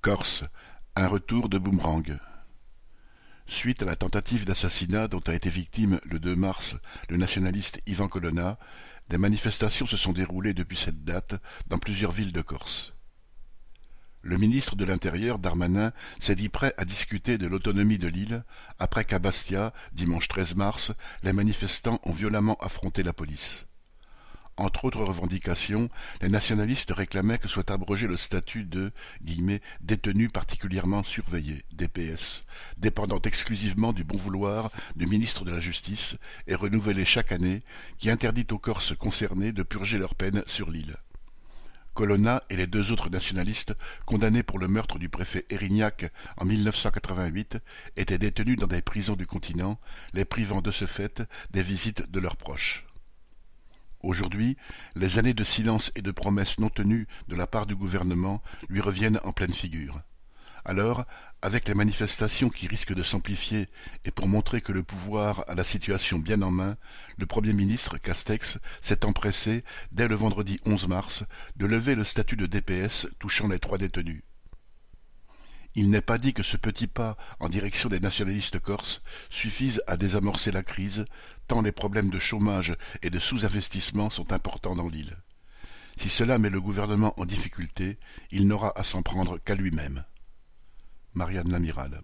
Corse, un retour de boomerang. Suite à la tentative d'assassinat dont a été victime le 2 mars le nationaliste Ivan Colonna, des manifestations se sont déroulées depuis cette date dans plusieurs villes de Corse. Le ministre de l'Intérieur, Darmanin, s'est dit prêt à discuter de l'autonomie de l'île après qu'à Bastia, dimanche 13 mars, les manifestants ont violemment affronté la police. Entre autres revendications, les nationalistes réclamaient que soit abrogé le statut de détenu particulièrement surveillé, DPS, dépendant exclusivement du bon vouloir du ministre de la Justice et renouvelé chaque année, qui interdit aux Corses concernés de purger leur peine sur l'île. Colonna et les deux autres nationalistes, condamnés pour le meurtre du préfet Erignac en 1988, étaient détenus dans des prisons du continent, les privant de ce fait des visites de leurs proches. Aujourd'hui, les années de silence et de promesses non tenues de la part du gouvernement lui reviennent en pleine figure. Alors, avec les manifestations qui risquent de s'amplifier et pour montrer que le pouvoir a la situation bien en main, le Premier ministre Castex s'est empressé, dès le vendredi 11 mars, de lever le statut de DPS touchant les trois détenus. Il n'est pas dit que ce petit pas en direction des nationalistes corses suffise à désamorcer la crise, tant les problèmes de chômage et de sous-investissement sont importants dans l'île. Si cela met le gouvernement en difficulté, il n'aura à s'en prendre qu'à lui-même. Marianne Lamiral